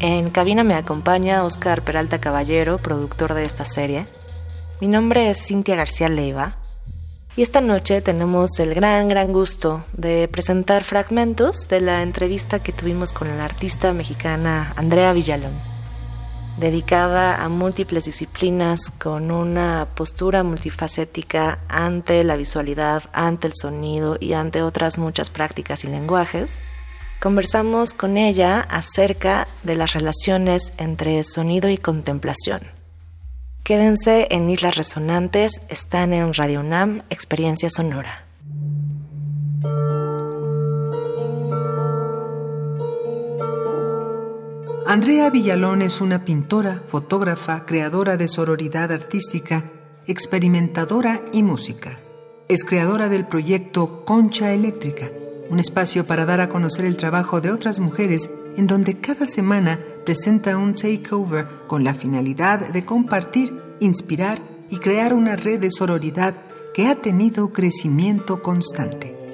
En cabina me acompaña Oscar Peralta Caballero, productor de esta serie. Mi nombre es Cintia García Leiva y esta noche tenemos el gran, gran gusto de presentar fragmentos de la entrevista que tuvimos con la artista mexicana Andrea Villalón dedicada a múltiples disciplinas con una postura multifacética ante la visualidad, ante el sonido y ante otras muchas prácticas y lenguajes, conversamos con ella acerca de las relaciones entre sonido y contemplación. Quédense en Islas Resonantes, están en Radio UNAM, Experiencia Sonora. Andrea Villalón es una pintora, fotógrafa, creadora de sororidad artística, experimentadora y música. Es creadora del proyecto Concha Eléctrica, un espacio para dar a conocer el trabajo de otras mujeres en donde cada semana presenta un takeover con la finalidad de compartir, inspirar y crear una red de sororidad que ha tenido crecimiento constante.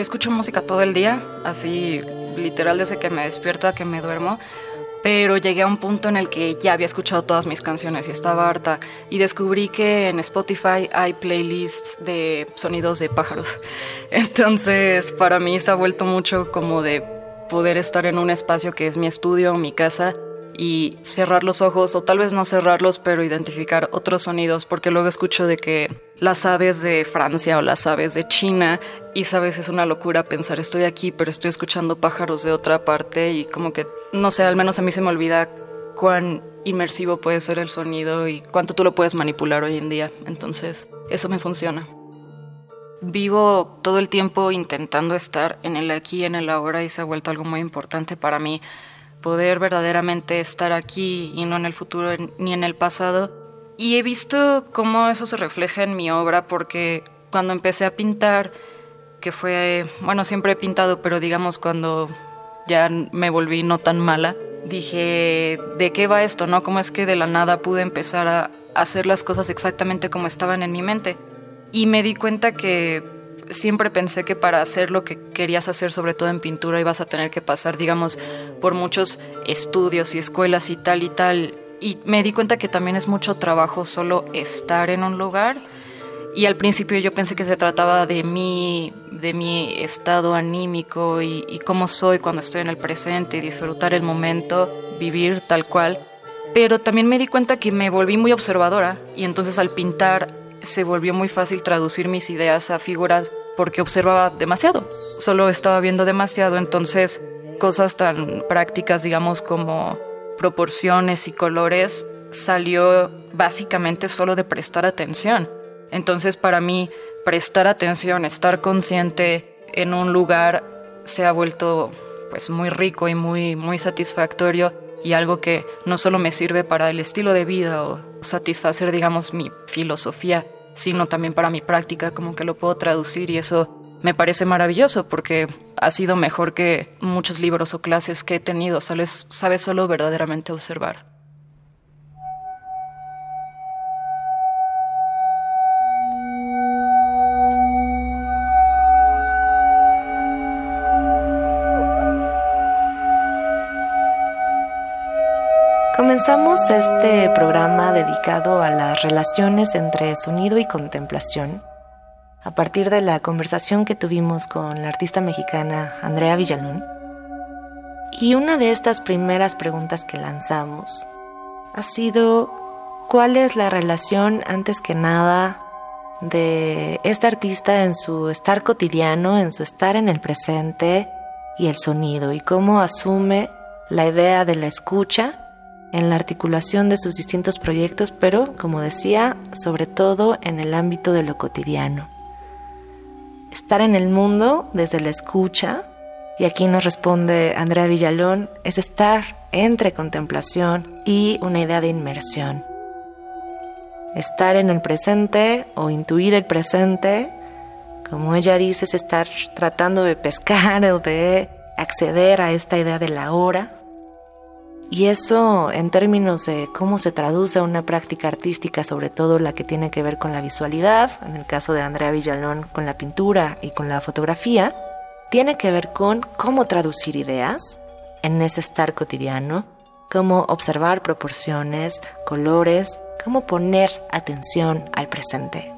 yo escucho música todo el día, así literal desde que me despierto a que me duermo, pero llegué a un punto en el que ya había escuchado todas mis canciones y estaba harta y descubrí que en Spotify hay playlists de sonidos de pájaros. Entonces, para mí se ha vuelto mucho como de poder estar en un espacio que es mi estudio, mi casa y cerrar los ojos o tal vez no cerrarlos, pero identificar otros sonidos, porque luego escucho de que las aves de Francia o las aves de China y sabes, es una locura pensar estoy aquí, pero estoy escuchando pájaros de otra parte y como que, no sé, al menos a mí se me olvida cuán inmersivo puede ser el sonido y cuánto tú lo puedes manipular hoy en día. Entonces, eso me funciona. Vivo todo el tiempo intentando estar en el aquí y en el ahora y se ha vuelto algo muy importante para mí poder verdaderamente estar aquí y no en el futuro ni en el pasado. Y he visto cómo eso se refleja en mi obra porque cuando empecé a pintar, que fue, bueno, siempre he pintado, pero digamos cuando ya me volví no tan mala, dije, ¿de qué va esto? ¿No? ¿Cómo es que de la nada pude empezar a hacer las cosas exactamente como estaban en mi mente? Y me di cuenta que siempre pensé que para hacer lo que querías hacer, sobre todo en pintura, ibas a tener que pasar, digamos, por muchos estudios y escuelas y tal y tal. Y me di cuenta que también es mucho trabajo solo estar en un lugar. Y al principio yo pensé que se trataba de mí, de mi estado anímico y, y cómo soy cuando estoy en el presente y disfrutar el momento, vivir tal cual. Pero también me di cuenta que me volví muy observadora y entonces al pintar se volvió muy fácil traducir mis ideas a figuras porque observaba demasiado, solo estaba viendo demasiado, entonces cosas tan prácticas, digamos, como proporciones y colores, salió básicamente solo de prestar atención. Entonces para mí, prestar atención, estar consciente en un lugar se ha vuelto pues muy rico y muy, muy satisfactorio y algo que no solo me sirve para el estilo de vida o satisfacer, digamos, mi filosofía, sino también para mi práctica, como que lo puedo traducir y eso me parece maravilloso porque ha sido mejor que muchos libros o clases que he tenido, sabes, sabes solo verdaderamente observar. Comenzamos este programa dedicado a las relaciones entre sonido y contemplación a partir de la conversación que tuvimos con la artista mexicana Andrea Villalón. Y una de estas primeras preguntas que lanzamos ha sido cuál es la relación antes que nada de esta artista en su estar cotidiano, en su estar en el presente y el sonido y cómo asume la idea de la escucha en la articulación de sus distintos proyectos, pero, como decía, sobre todo en el ámbito de lo cotidiano. Estar en el mundo desde la escucha, y aquí nos responde Andrea Villalón, es estar entre contemplación y una idea de inmersión. Estar en el presente o intuir el presente, como ella dice, es estar tratando de pescar o de acceder a esta idea de la hora, y eso en términos de cómo se traduce a una práctica artística, sobre todo la que tiene que ver con la visualidad, en el caso de Andrea Villalón con la pintura y con la fotografía, tiene que ver con cómo traducir ideas en ese estar cotidiano, cómo observar proporciones, colores, cómo poner atención al presente.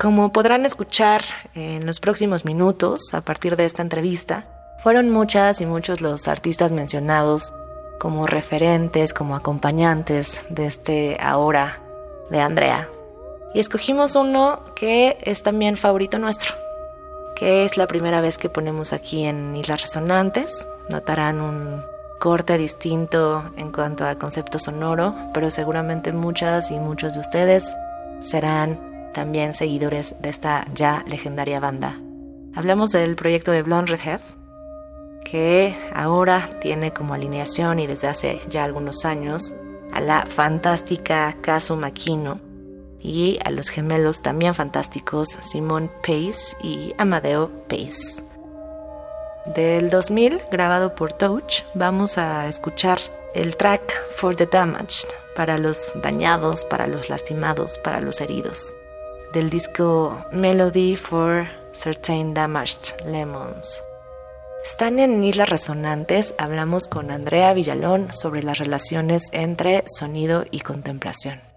Como podrán escuchar en los próximos minutos a partir de esta entrevista, fueron muchas y muchos los artistas mencionados como referentes, como acompañantes de este ahora de Andrea. Y escogimos uno que es también favorito nuestro, que es la primera vez que ponemos aquí en Islas Resonantes. Notarán un corte distinto en cuanto a concepto sonoro, pero seguramente muchas y muchos de ustedes serán también seguidores de esta ya legendaria banda. Hablamos del proyecto de Blonde Redhead, que ahora tiene como alineación y desde hace ya algunos años a la fantástica Kazu Makino y a los gemelos también fantásticos Simon Pace y Amadeo Pace. Del 2000, grabado por Touch, vamos a escuchar el track For the Damaged, para los dañados, para los lastimados, para los heridos, del disco Melody for Certain Damaged Lemons. Están en Islas Resonantes, hablamos con Andrea Villalón sobre las relaciones entre sonido y contemplación.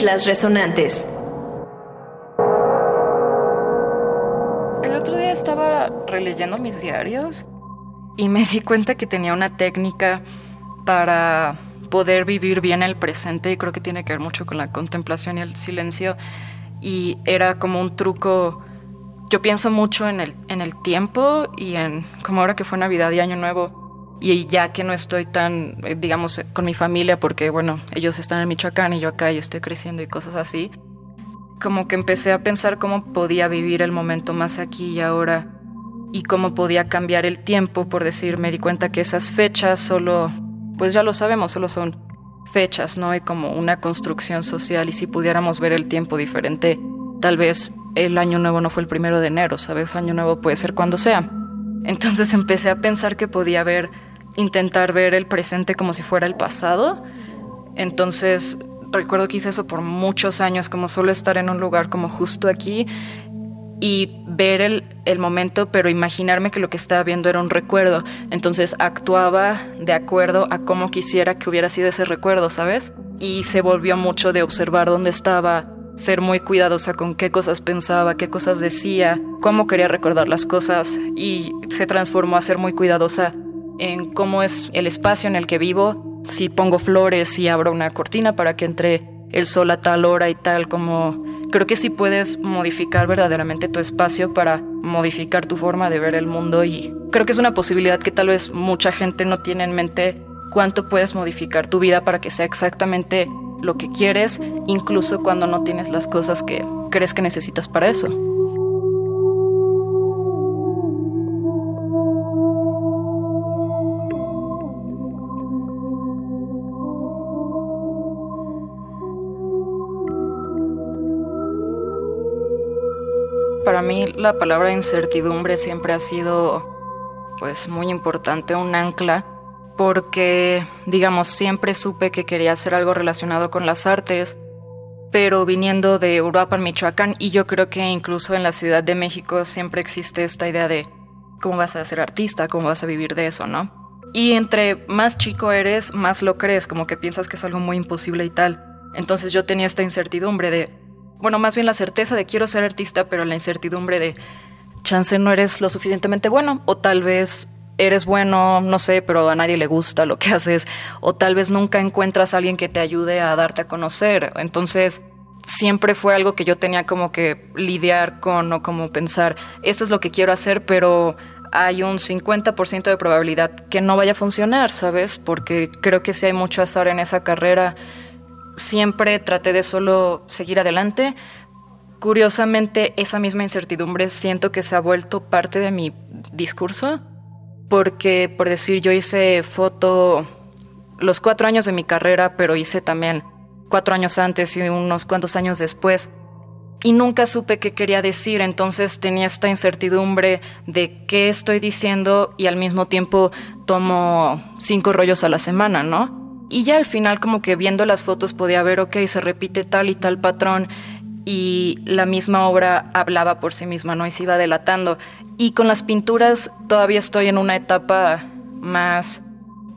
Islas Resonantes. El otro día estaba releyendo mis diarios y me di cuenta que tenía una técnica para poder vivir bien el presente y creo que tiene que ver mucho con la contemplación y el silencio y era como un truco yo pienso mucho en el, en el tiempo y en como ahora que fue Navidad y Año Nuevo y ya que no estoy tan, eh, digamos, con mi familia porque, bueno, ellos están en Michoacán y yo acá y estoy creciendo y cosas así, como que empecé a pensar cómo podía vivir el momento más aquí y ahora y cómo podía cambiar el tiempo, por decir, me di cuenta que esas fechas solo, pues ya lo sabemos, solo son fechas, ¿no? hay como una construcción social y si pudiéramos ver el tiempo diferente, tal vez el año nuevo no fue el primero de enero, ¿sabes? Año nuevo puede ser cuando sea. Entonces empecé a pensar que podía ver, intentar ver el presente como si fuera el pasado. Entonces recuerdo que hice eso por muchos años, como solo estar en un lugar como justo aquí y ver el, el, momento, pero imaginarme que lo que estaba viendo era un recuerdo. Entonces actuaba de acuerdo a cómo quisiera que hubiera sido ese recuerdo, ¿sabes? Y se volvió mucho de observar dónde estaba, ser muy cuidadosa con qué cosas pensaba, qué cosas decía, cómo quería recordar las cosas y se transformó a ser muy cuidadosa en cómo es el espacio en el que vivo, si pongo flores, si abro una cortina para que entre el sol a tal hora y tal, como creo que sí puedes modificar verdaderamente tu espacio para modificar tu forma de ver el mundo y creo que es una posibilidad que tal vez mucha gente no tiene en mente cuánto puedes modificar tu vida para que sea exactamente lo que quieres, incluso cuando no tienes las cosas que crees que necesitas para eso. Para mí la palabra incertidumbre siempre ha sido pues muy importante, un ancla porque, digamos, siempre supe que quería hacer algo relacionado con las artes, pero viniendo de Europa, Michoacán, y yo creo que incluso en la Ciudad de México siempre existe esta idea de cómo vas a ser artista, cómo vas a vivir de eso, ¿no? Y entre más chico eres, más lo crees, como que piensas que es algo muy imposible y tal. Entonces yo tenía esta incertidumbre de, bueno, más bien la certeza de quiero ser artista, pero la incertidumbre de, chance no eres lo suficientemente bueno, o tal vez eres bueno, no sé, pero a nadie le gusta lo que haces, o tal vez nunca encuentras a alguien que te ayude a darte a conocer. Entonces, siempre fue algo que yo tenía como que lidiar con o como pensar, esto es lo que quiero hacer, pero hay un 50% de probabilidad que no vaya a funcionar, ¿sabes? Porque creo que si hay mucho azar en esa carrera, siempre traté de solo seguir adelante. Curiosamente, esa misma incertidumbre siento que se ha vuelto parte de mi discurso porque, por decir, yo hice foto los cuatro años de mi carrera, pero hice también cuatro años antes y unos cuantos años después. Y nunca supe qué quería decir, entonces tenía esta incertidumbre de qué estoy diciendo y al mismo tiempo tomo cinco rollos a la semana, ¿no? Y ya al final como que viendo las fotos podía ver, ok, se repite tal y tal patrón y la misma obra hablaba por sí misma, ¿no? Y se iba delatando. Y con las pinturas todavía estoy en una etapa más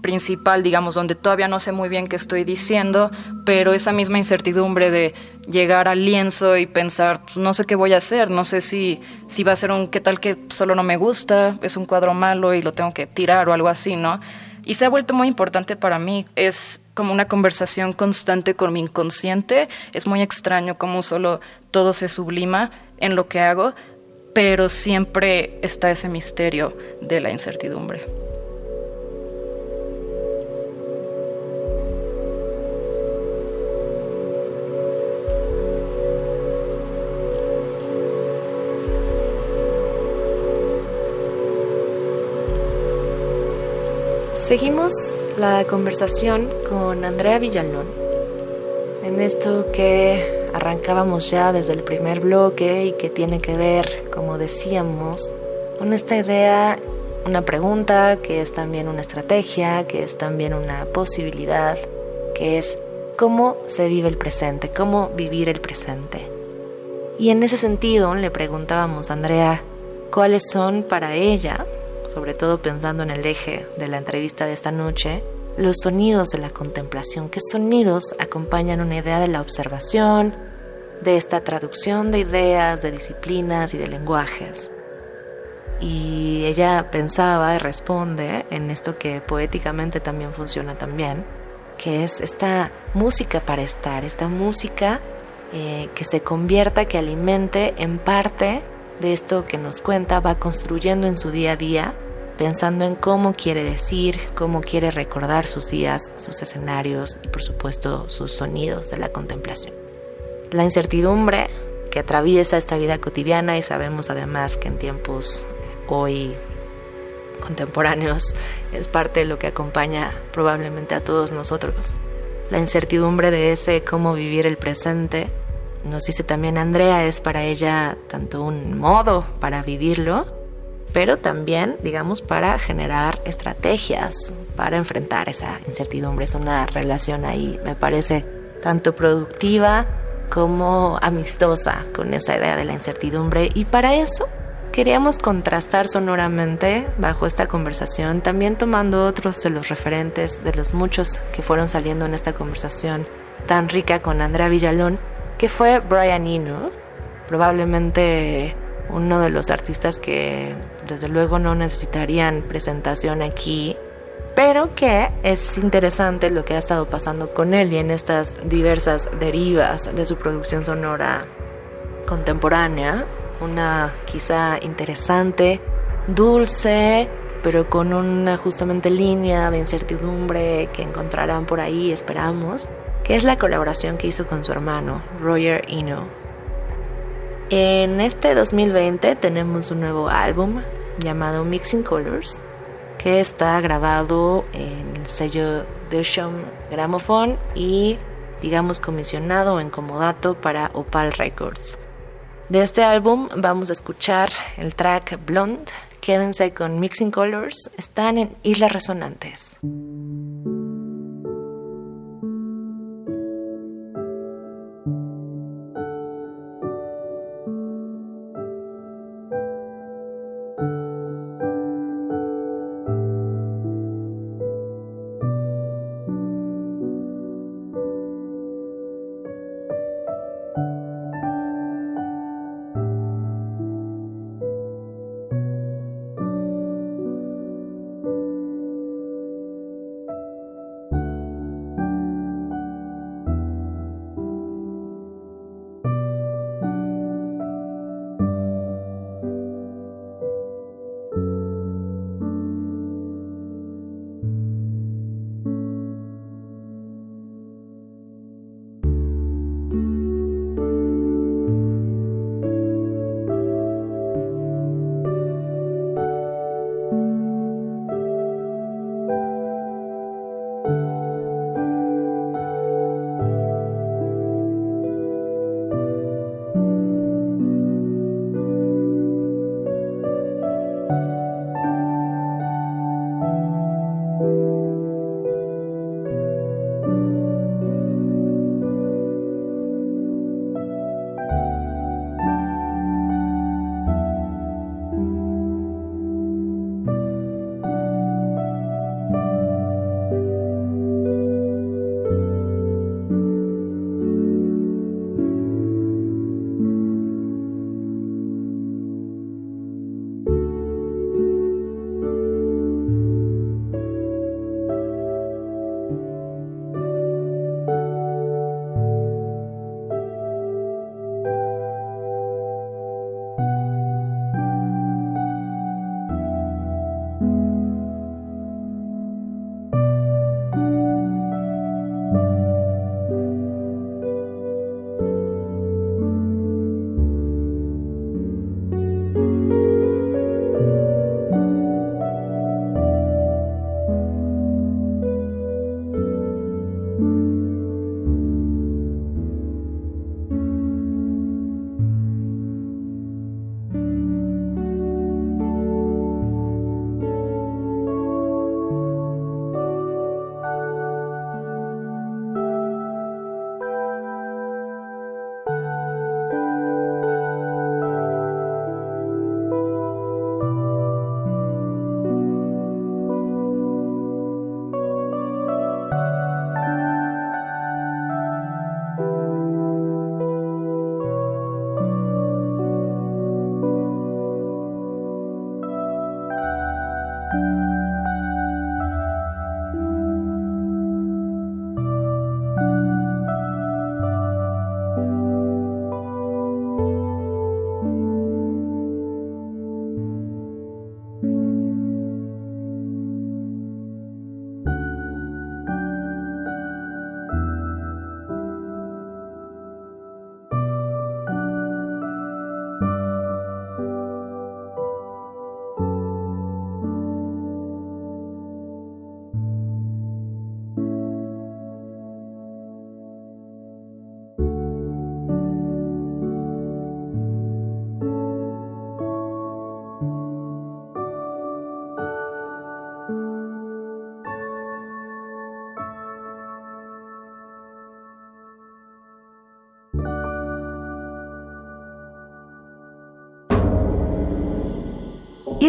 principal, digamos, donde todavía no sé muy bien qué estoy diciendo, pero esa misma incertidumbre de llegar al lienzo y pensar, pues, no sé qué voy a hacer, no sé si, si va a ser un qué tal que solo no me gusta, es un cuadro malo y lo tengo que tirar o algo así, ¿no? Y se ha vuelto muy importante para mí, es como una conversación constante con mi inconsciente, es muy extraño cómo solo todo se sublima en lo que hago, pero siempre está ese misterio de la incertidumbre. Seguimos la conversación con Andrea Villalón en esto que arrancábamos ya desde el primer bloque y que tiene que ver, como decíamos, con esta idea, una pregunta que es también una estrategia, que es también una posibilidad, que es cómo se vive el presente, cómo vivir el presente. Y en ese sentido le preguntábamos a Andrea cuáles son para ella, sobre todo pensando en el eje de la entrevista de esta noche, los sonidos de la contemplación, qué sonidos acompañan una idea de la observación, de esta traducción de ideas, de disciplinas y de lenguajes. Y ella pensaba y responde en esto que poéticamente también funciona también, que es esta música para estar, esta música eh, que se convierta, que alimente en parte de esto que nos cuenta, va construyendo en su día a día, pensando en cómo quiere decir, cómo quiere recordar sus días, sus escenarios y por supuesto sus sonidos de la contemplación. La incertidumbre que atraviesa esta vida cotidiana y sabemos además que en tiempos hoy contemporáneos es parte de lo que acompaña probablemente a todos nosotros. La incertidumbre de ese cómo vivir el presente, nos dice también Andrea, es para ella tanto un modo para vivirlo, pero también, digamos, para generar estrategias para enfrentar esa incertidumbre. Es una relación ahí, me parece, tanto productiva como amistosa con esa idea de la incertidumbre. Y para eso Queríamos contrastar sonoramente bajo esta conversación, también tomando otros de los referentes de los muchos que fueron saliendo en esta conversación tan rica con Andrea Villalón, que fue Brian Eno, probablemente uno de los artistas que desde luego no necesitarían presentación aquí, pero que es interesante lo que ha estado pasando con él y en estas diversas derivas de su producción sonora contemporánea, una quizá interesante, dulce, pero con una justamente línea de incertidumbre que encontrarán por ahí, esperamos, que es la colaboración que hizo con su hermano, Roger Eno. En este 2020 tenemos un nuevo álbum llamado Mixing Colors, que está grabado en el sello Ocean Gramophone y digamos comisionado en comodato para Opal Records. De este álbum vamos a escuchar el track Blonde. Quédense con Mixing Colors. Están en Islas Resonantes.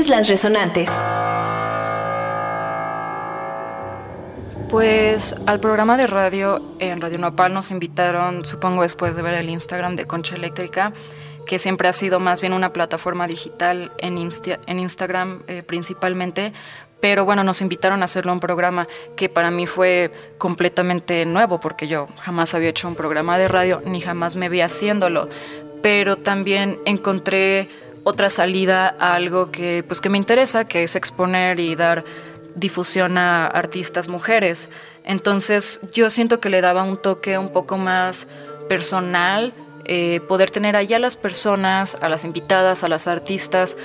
Islas Resonantes. Pues al programa de radio en Radio Nopal nos invitaron, supongo después de ver el Instagram de Concha Eléctrica, que siempre ha sido más bien una plataforma digital en, en Instagram eh, principalmente, pero bueno, nos invitaron a hacerlo un programa que para mí fue completamente nuevo, porque yo jamás había hecho un programa de radio, ni jamás me vi haciéndolo, pero también encontré otra salida a algo que, pues, que me interesa, que es exponer y dar difusión a artistas mujeres. Entonces yo siento que le daba un toque un poco más personal, eh, poder tener ahí a las personas, a las invitadas, a las artistas,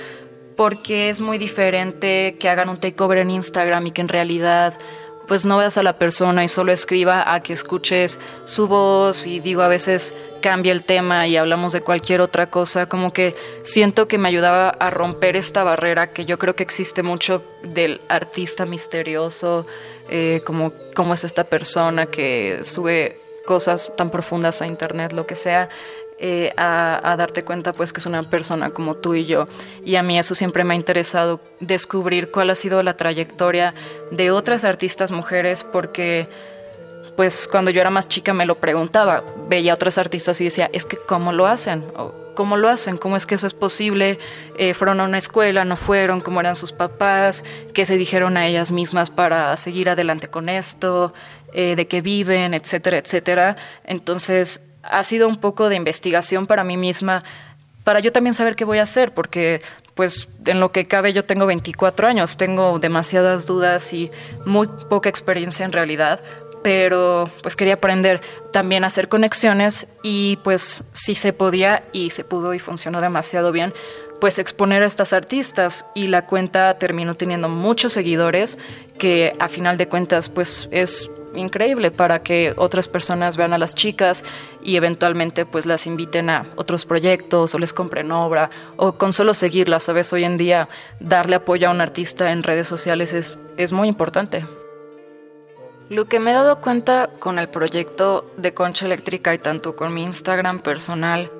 porque es muy diferente que hagan un takeover en Instagram y que en realidad pues no veas a la persona y solo escriba a que escuches su voz y digo a veces cambia el tema y hablamos de cualquier otra cosa, como que siento que me ayudaba a romper esta barrera que yo creo que existe mucho del artista misterioso, eh, como cómo es esta persona que sube cosas tan profundas a internet, lo que sea. Eh, a, darte cuenta pues que es una persona como tú y yo. Y a mí eso siempre me ha interesado, descubrir cuál ha sido la trayectoria de otras artistas mujeres, porque pues cuando yo era más chica me lo preguntaba, veía a otras artistas y decía, es que ¿cómo lo hacen? ¿Cómo lo hacen? ¿Cómo es que eso es posible? Eh, ¿Fueron a una escuela? ¿No fueron? ¿Cómo eran sus papás? ¿Qué se dijeron a ellas mismas para seguir adelante con esto? Eh, ¿De qué viven? Etcétera, etcétera. Entonces, ha sido un poco de investigación para mí misma, para yo también saber qué voy a hacer, porque pues en lo que cabe yo tengo 24 años, tengo demasiadas dudas y muy poca experiencia en realidad, pero pues quería aprender también a hacer conexiones y pues si se podía y se pudo y funcionó demasiado bien, pues exponer a estas artistas y la cuenta terminó teniendo muchos seguidores que a final de cuentas pues es increíble para que otras personas vean a las chicas y eventualmente pues las inviten a otros proyectos o les compren obra o con solo seguirlas, ¿sabes? Hoy en día darle apoyo a un artista en redes sociales es, es muy importante. Lo que me he dado cuenta con el proyecto de Concha Eléctrica y tanto con mi Instagram personal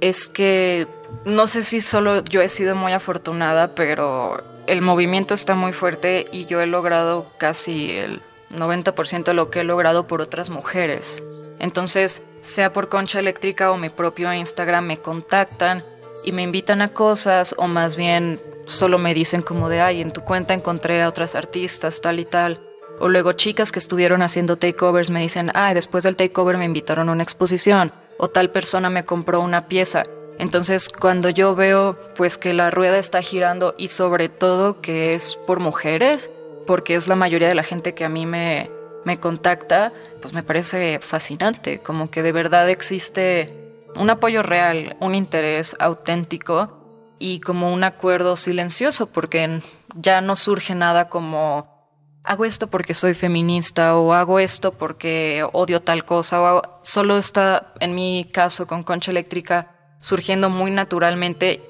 es que no sé si solo yo he sido muy afortunada, pero el movimiento está muy fuerte y yo he logrado casi el 90% de lo que he logrado por otras mujeres. Entonces, sea por Concha Eléctrica o mi propio Instagram, me contactan y me invitan a cosas o más bien solo me dicen como de, ay, en tu cuenta encontré a otras artistas, tal y tal. O luego chicas que estuvieron haciendo takeovers me dicen, ay, después del takeover me invitaron a una exposición o tal persona me compró una pieza. Entonces, cuando yo veo pues que la rueda está girando y sobre todo que es por mujeres, porque es la mayoría de la gente que a mí me, me contacta, pues me parece fascinante, como que de verdad existe un apoyo real, un interés auténtico y como un acuerdo silencioso, porque ya no surge nada como hago esto porque soy feminista o hago esto porque odio tal cosa o solo está en mi caso con Concha Eléctrica surgiendo muy naturalmente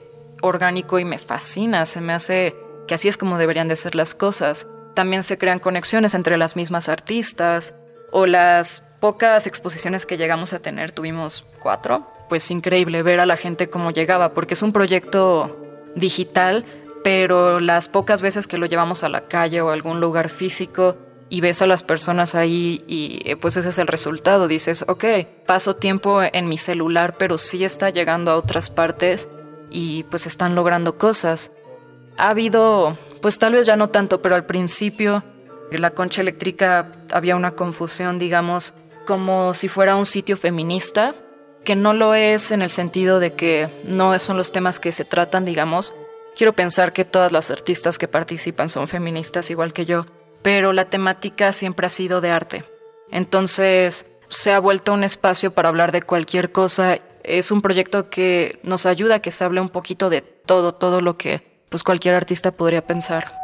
orgánico y me fascina, se me hace que así es como deberían de ser las cosas. También se crean conexiones entre las mismas artistas o las pocas exposiciones que llegamos a tener, tuvimos cuatro, pues increíble ver a la gente cómo llegaba, porque es un proyecto digital, pero las pocas veces que lo llevamos a la calle o algún lugar físico y ves a las personas ahí y eh, pues ese es el resultado, dices, ok, paso tiempo en mi celular, pero sí está llegando a otras partes y pues están logrando cosas. Ha habido pues tal vez ya no tanto, pero al principio la concha eléctrica había una confusión, digamos, como si fuera un sitio feminista, que no lo es en el sentido de que no son los temas que se tratan, digamos. Quiero pensar que todas las artistas que participan son feministas igual que yo, pero la temática siempre ha sido de arte. Entonces, se ha vuelto un espacio para hablar de cualquier cosa. Es un proyecto que nos ayuda a que se hable un poquito de todo, todo lo que pues cualquier artista podría pensar.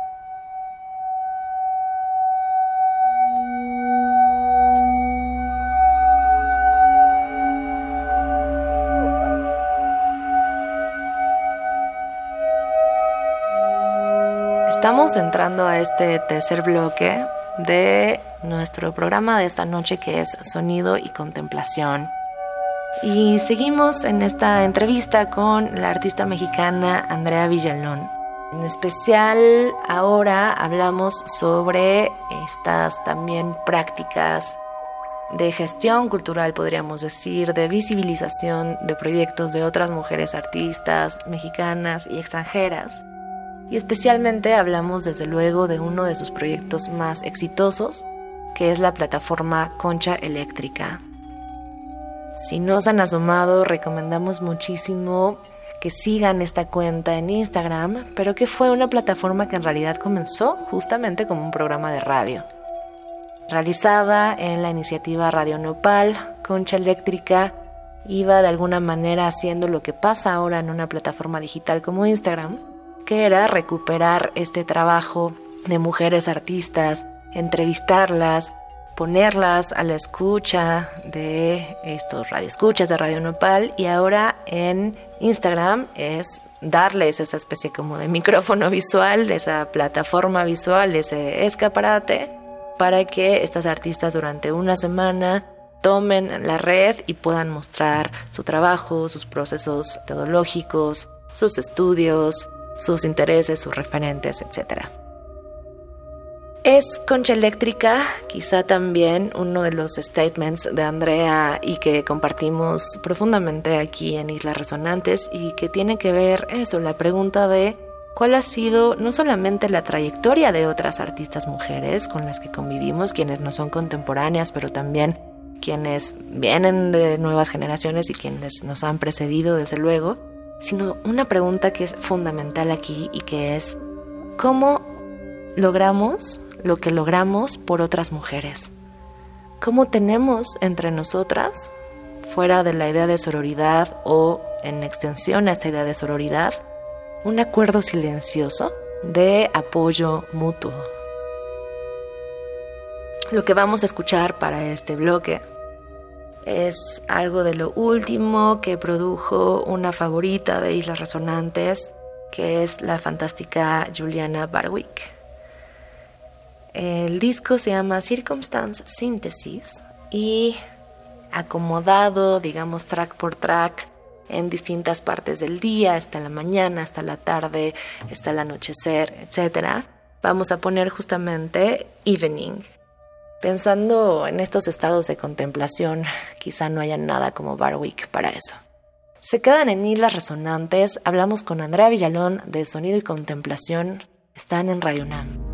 Estamos entrando a este tercer bloque de nuestro programa de esta noche que es Sonido y Contemplación. Y seguimos en esta entrevista con la artista mexicana Andrea Villalón. En especial ahora hablamos sobre estas también prácticas de gestión cultural, podríamos decir, de visibilización de proyectos de otras mujeres artistas mexicanas y extranjeras. Y especialmente hablamos desde luego de uno de sus proyectos más exitosos, que es la plataforma Concha Eléctrica. Si no se han asomado, recomendamos muchísimo que sigan esta cuenta en Instagram, pero que fue una plataforma que en realidad comenzó justamente como un programa de radio. Realizada en la iniciativa Radio Nopal, Concha Eléctrica iba de alguna manera haciendo lo que pasa ahora en una plataforma digital como Instagram, que era recuperar este trabajo de mujeres artistas, entrevistarlas, ponerlas a la escucha de estos radioescuchas de Radio Nopal y ahora en Instagram es darles esa especie como de micrófono visual, esa plataforma visual, ese escaparate para que estas artistas durante una semana tomen la red y puedan mostrar su trabajo, sus procesos teológicos, sus estudios, sus intereses, sus referentes, etcétera. Es Concha Eléctrica, quizá también uno de los statements de Andrea y que compartimos profundamente aquí en Islas Resonantes y que tiene que ver eso, la pregunta de cuál ha sido no solamente la trayectoria de otras artistas mujeres con las que convivimos, quienes no son contemporáneas, pero también quienes vienen de nuevas generaciones y quienes nos han precedido desde luego, sino una pregunta que es fundamental aquí y que es ¿cómo logramos lo que logramos por otras mujeres. ¿Cómo tenemos entre nosotras, fuera de la idea de sororidad o en extensión a esta idea de sororidad, un acuerdo silencioso de apoyo mutuo? Lo que vamos a escuchar para este bloque es algo de lo último que produjo una favorita de Islas Resonantes, que es la fantástica Juliana Barwick. El disco se llama Circumstance Synthesis y acomodado, digamos, track por track en distintas partes del día, hasta la mañana, hasta la tarde, hasta el anochecer, etc. Vamos a poner justamente Evening. Pensando en estos estados de contemplación, quizá no haya nada como Barwick para eso. Se quedan en Islas Resonantes, hablamos con Andrea Villalón de Sonido y Contemplación, están en Radio Nam.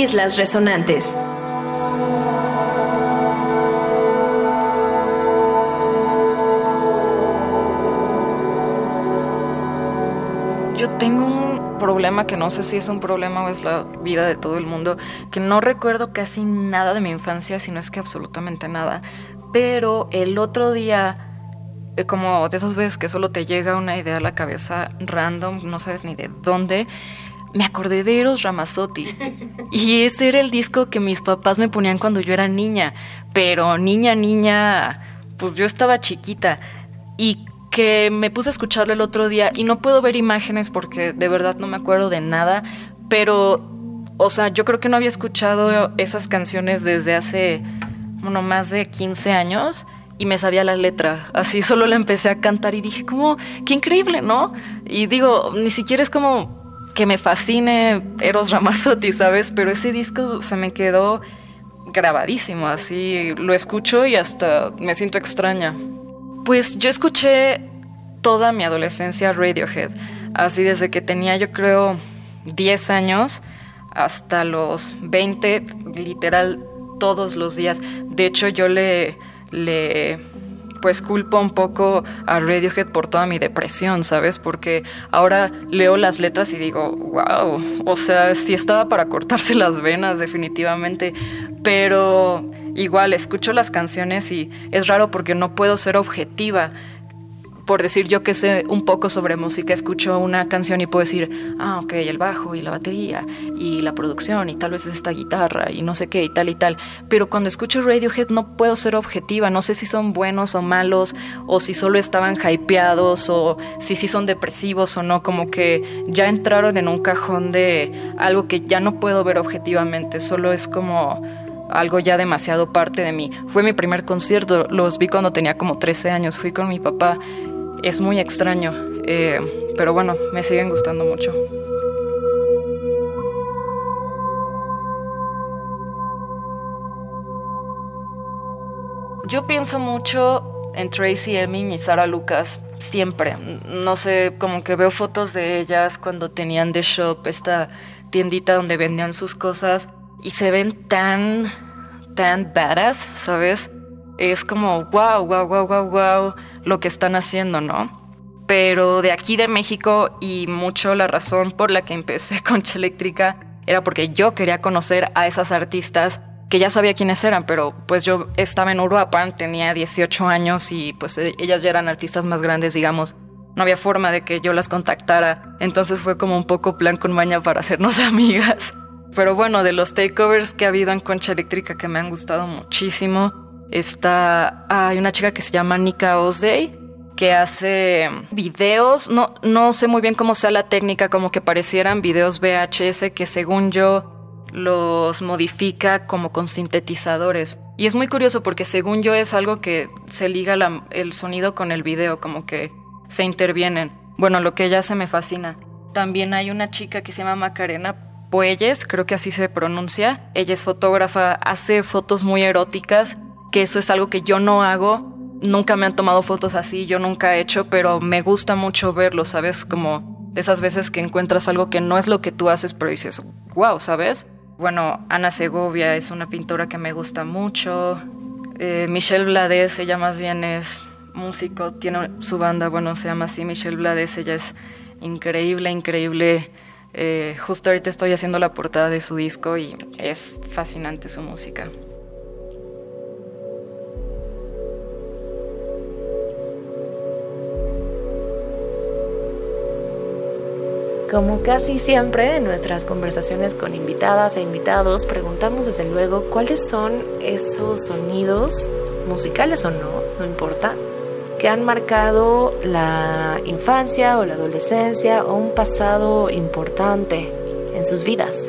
Islas Resonantes. Yo tengo un problema que no sé si es un problema o es la vida de todo el mundo, que no recuerdo casi nada de mi infancia, si no es que absolutamente nada. Pero el otro día, eh, como de esas veces que solo te llega una idea a la cabeza random, no sabes ni de dónde, me acordé de Eros Ramazzotti. Y ese era el disco que mis papás me ponían cuando yo era niña. Pero niña, niña, pues yo estaba chiquita. Y que me puse a escucharlo el otro día y no puedo ver imágenes porque de verdad no me acuerdo de nada, pero, o sea, yo creo que no había escuchado esas canciones desde hace, bueno, más de 15 años y me sabía la letra, así solo la empecé a cantar y dije como, qué increíble, ¿no? Y digo, ni siquiera es como que me fascine Eros Ramazzotti, ¿sabes? Pero ese disco se me quedó grabadísimo, así lo escucho y hasta me siento extraña. Pues yo escuché toda mi adolescencia Radiohead, así desde que tenía yo creo 10 años hasta los 20, literal todos los días. De hecho yo le, le pues culpo un poco a Radiohead por toda mi depresión, ¿sabes? Porque ahora leo las letras y digo, wow, o sea, sí estaba para cortarse las venas definitivamente, pero igual escucho las canciones y es raro porque no puedo ser objetiva por decir yo que sé un poco sobre música, escucho una canción y puedo decir, ah, ok, el bajo y la batería y la producción y tal vez esta guitarra y no sé qué y tal y tal. Pero cuando escucho Radiohead no puedo ser objetiva, no sé si son buenos o malos o si solo estaban hypeados o si sí son depresivos o no, como que ya entraron en un cajón de algo que ya no puedo ver objetivamente, solo es como algo ya demasiado parte de mí. Fue mi primer concierto, los vi cuando tenía como 13 años, fui con mi papá es muy extraño, eh, pero bueno, me siguen gustando mucho. Yo pienso mucho en Tracy Emin y Sara Lucas, siempre. No sé, como que veo fotos de ellas cuando tenían The Shop, esta tiendita donde vendían sus cosas, y se ven tan, tan badass, ¿sabes? Es como, wow, wow, wow, wow, wow lo que están haciendo, ¿no? Pero de aquí de México y mucho la razón por la que empecé Concha Eléctrica era porque yo quería conocer a esas artistas que ya sabía quiénes eran, pero pues yo estaba en Uruapan, tenía 18 años y pues e, ellas ya eran artistas más grandes, digamos. No había forma de que yo las contactara, entonces fue como un poco plan con maña para hacernos amigas. Pero bueno, de los takeovers que ha habido en Concha Eléctrica que me han gustado muchísimo, Está, hay una chica que se llama Nika Osday, que hace videos, no, no sé muy bien cómo sea la técnica, como que parecieran videos VHS que según yo los modifica como con sintetizadores. Y es muy curioso porque según yo es algo que se liga el sonido con el video, como que se intervienen. Bueno, lo que ella hace me fascina. También hay una chica que se llama Macarena Puelles, creo que así se pronuncia. Ella es fotógrafa, hace fotos muy eróticas que eso es algo que yo no hago. Nunca me han tomado fotos así, yo nunca he hecho, pero me gusta mucho verlo, ¿sabes? Como esas veces que encuentras algo que no es lo que tú haces, pero dices, wow, ¿sabes? Bueno, Ana Segovia es una pintora que me gusta mucho. Eh, Michelle Blades, ella más bien es músico, tiene su banda, bueno, se llama así Michelle Blades, ella es increíble, increíble. Eh, justo ahorita estoy haciendo la portada de su disco y es fascinante su música. Como casi siempre en nuestras conversaciones con invitadas e invitados, preguntamos desde luego cuáles son esos sonidos, musicales o no, no importa, que han marcado la infancia o la adolescencia o un pasado importante en sus vidas.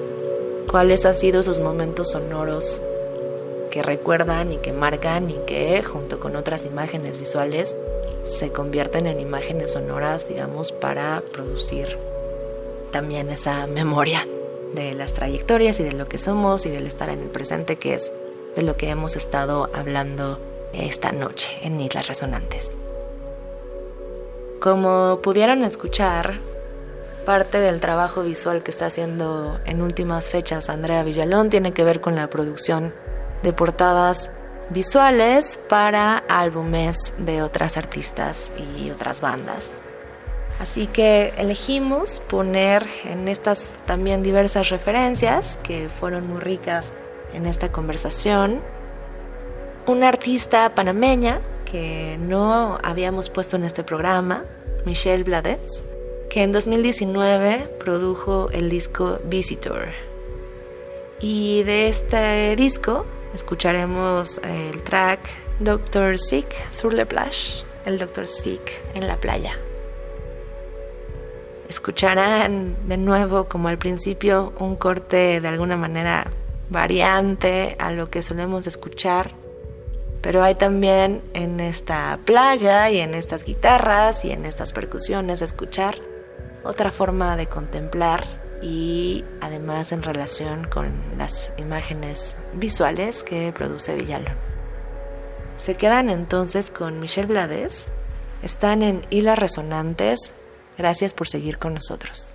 ¿Cuáles han sido esos momentos sonoros que recuerdan y que marcan y que, junto con otras imágenes visuales, se convierten en imágenes sonoras, digamos, para producir también esa memoria de las trayectorias y de lo que somos y del estar en el presente, que es de lo que hemos estado hablando esta noche en Islas Resonantes. Como pudieron escuchar, parte del trabajo visual que está haciendo en últimas fechas Andrea Villalón tiene que ver con la producción de portadas visuales para álbumes de otras artistas y otras bandas. Así que elegimos poner en estas también diversas referencias que fueron muy ricas en esta conversación una artista panameña que no habíamos puesto en este programa, Michelle Blades, que en 2019 produjo el disco Visitor. Y de este disco escucharemos el track Doctor Sick sur la plage, el Doctor Sick en la playa. Escucharán de nuevo, como al principio, un corte de alguna manera variante a lo que solemos escuchar pero hay también en esta playa y en estas guitarras y en estas percusiones escuchar otra forma de contemplar y además en relación con las imágenes visuales que produce Villalón. Se quedan entonces con Michelle Blades, están en Hilas Resonantes, gracias por seguir con nosotros.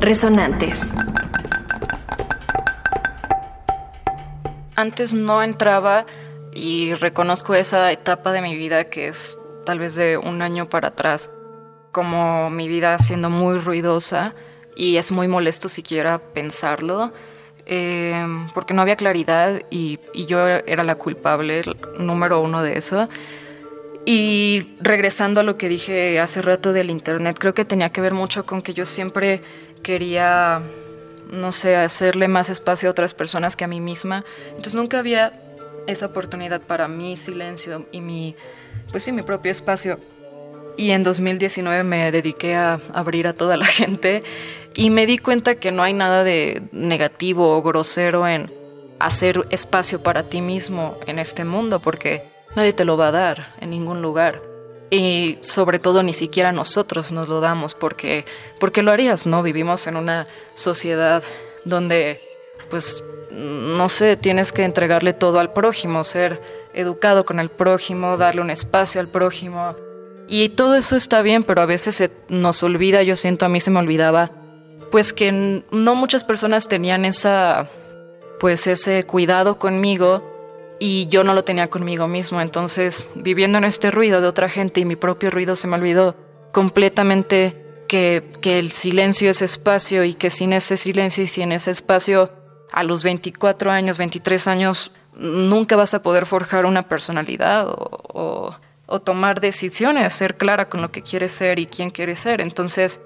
Resonantes. Antes no entraba y reconozco esa etapa de mi vida que es tal vez de un año para atrás, como mi vida siendo muy ruidosa y es muy molesto siquiera pensarlo, em, porque no había claridad y, y yo era la culpable número uno de eso. Y regresando a lo que dije hace rato del Internet, creo que tenía que ver mucho con que yo siempre quería, no sé, hacerle más espacio a otras personas que a mí misma. Entonces nunca había esa oportunidad para mi silencio y mi, pues sí, mi propio espacio. Y en 2019 me dediqué a abrir a toda la gente y me di cuenta que no hay nada de negativo o grosero en hacer espacio para ti mismo en este mundo, porque nadie te lo va a dar en ningún lugar. Y sobre todo ni siquiera nosotros nos lo damos, porque, porque lo harías, ¿no? Vivimos en una sociedad donde, pues, no sé, tienes que entregarle todo al prójimo, ser educado con el prójimo, darle un espacio al prójimo. Y todo eso está bien, pero a veces se nos olvida, yo siento, a mí se me olvidaba, pues que no muchas personas tenían esa, pues ese cuidado conmigo y yo no lo tenía conmigo mismo. Entonces, viviendo en este ruido de otra gente y mi propio ruido, se me olvidó completamente que, que el silencio es espacio y que sin ese silencio y sin ese espacio, a los 24 años, 23 años, nunca vas a poder forjar una personalidad o, o, tomar decisiones, ser clara con lo que quieres ser y quién quieres ser. Entonces,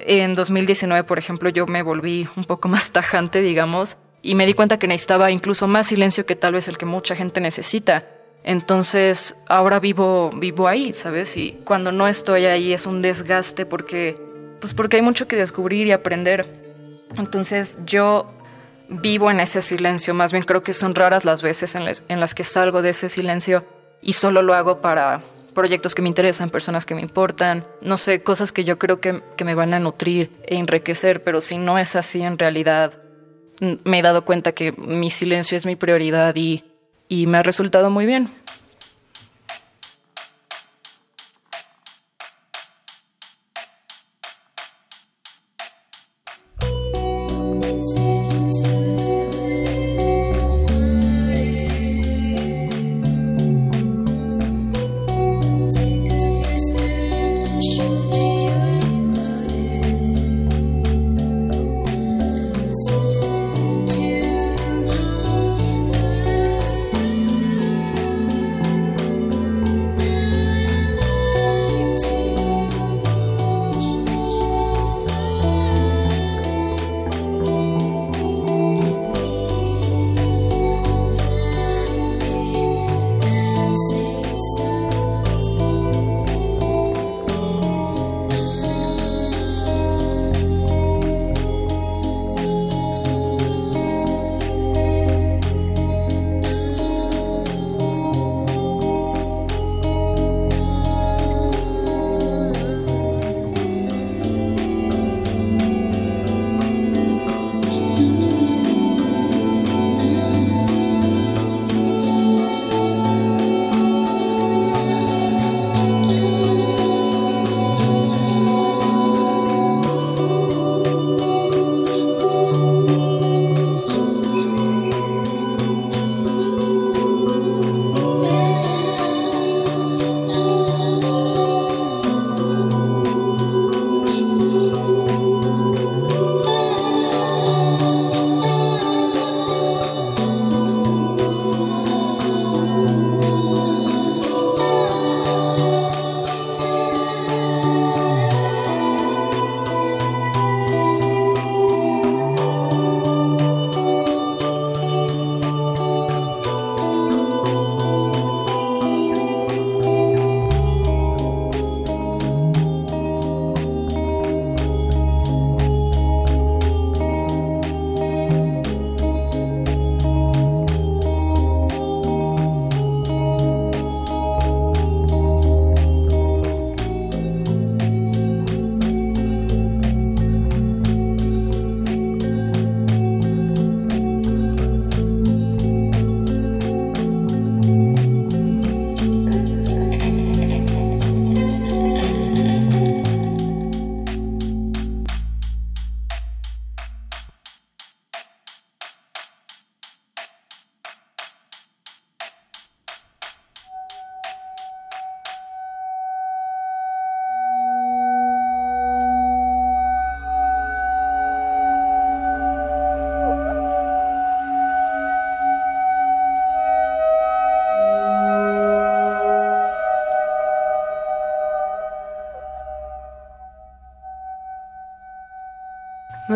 en 2019, por ejemplo, yo me volví un poco más tajante, digamos, y me di cuenta que necesitaba incluso más silencio que tal vez el que mucha gente necesita. Entonces, ahora vivo vivo ahí, ¿sabes? Y cuando no estoy ahí es un desgaste porque pues porque hay mucho que descubrir y aprender. Entonces, yo vivo en ese silencio, más bien creo que son raras las veces en las, que salgo de ese silencio y solo lo hago para proyectos que me interesan, personas que me importan, no sé, cosas que yo creo que, que me van a nutrir e enriquecer, pero si no es así en realidad, me he dado cuenta que mi silencio es mi prioridad y, y me ha resultado muy bien. Sí.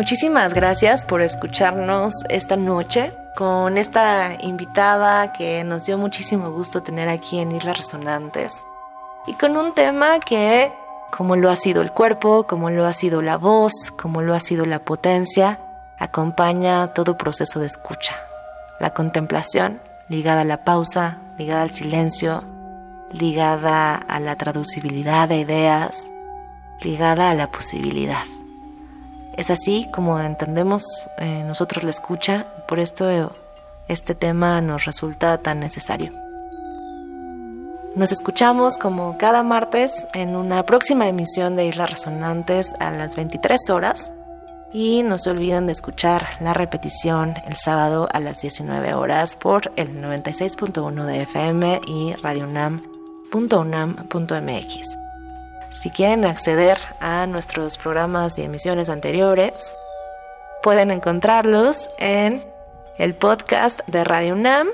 Muchísimas gracias por escucharnos esta noche con esta invitada que nos dio muchísimo gusto tener aquí en Islas Resonantes y con un tema que, como lo ha sido el cuerpo, como lo ha sido la voz, como lo ha sido la potencia, acompaña todo proceso de escucha. La contemplación ligada a la pausa, ligada al silencio, ligada a la traducibilidad de ideas, ligada a la posibilidad. Es así como entendemos eh, nosotros la escucha, por esto este tema nos resulta tan necesario. Nos escuchamos como cada martes en una próxima emisión de Islas Resonantes a las 23 horas y no se olviden de escuchar la repetición el sábado a las 19 horas por el 96.1 de FM y radionam.unam.mx. Si quieren acceder a nuestros programas y emisiones anteriores, pueden encontrarlos en el podcast de Radio UNAM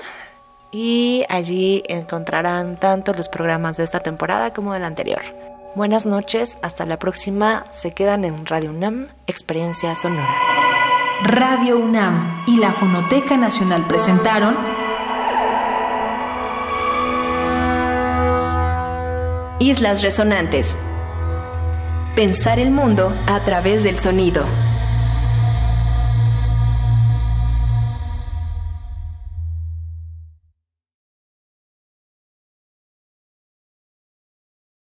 y allí encontrarán tanto los programas de esta temporada como del anterior. Buenas noches, hasta la próxima. Se quedan en Radio UNAM, Experiencia Sonora. Radio UNAM y la Fonoteca Nacional presentaron Islas Resonantes. Pensar el mundo a través del sonido.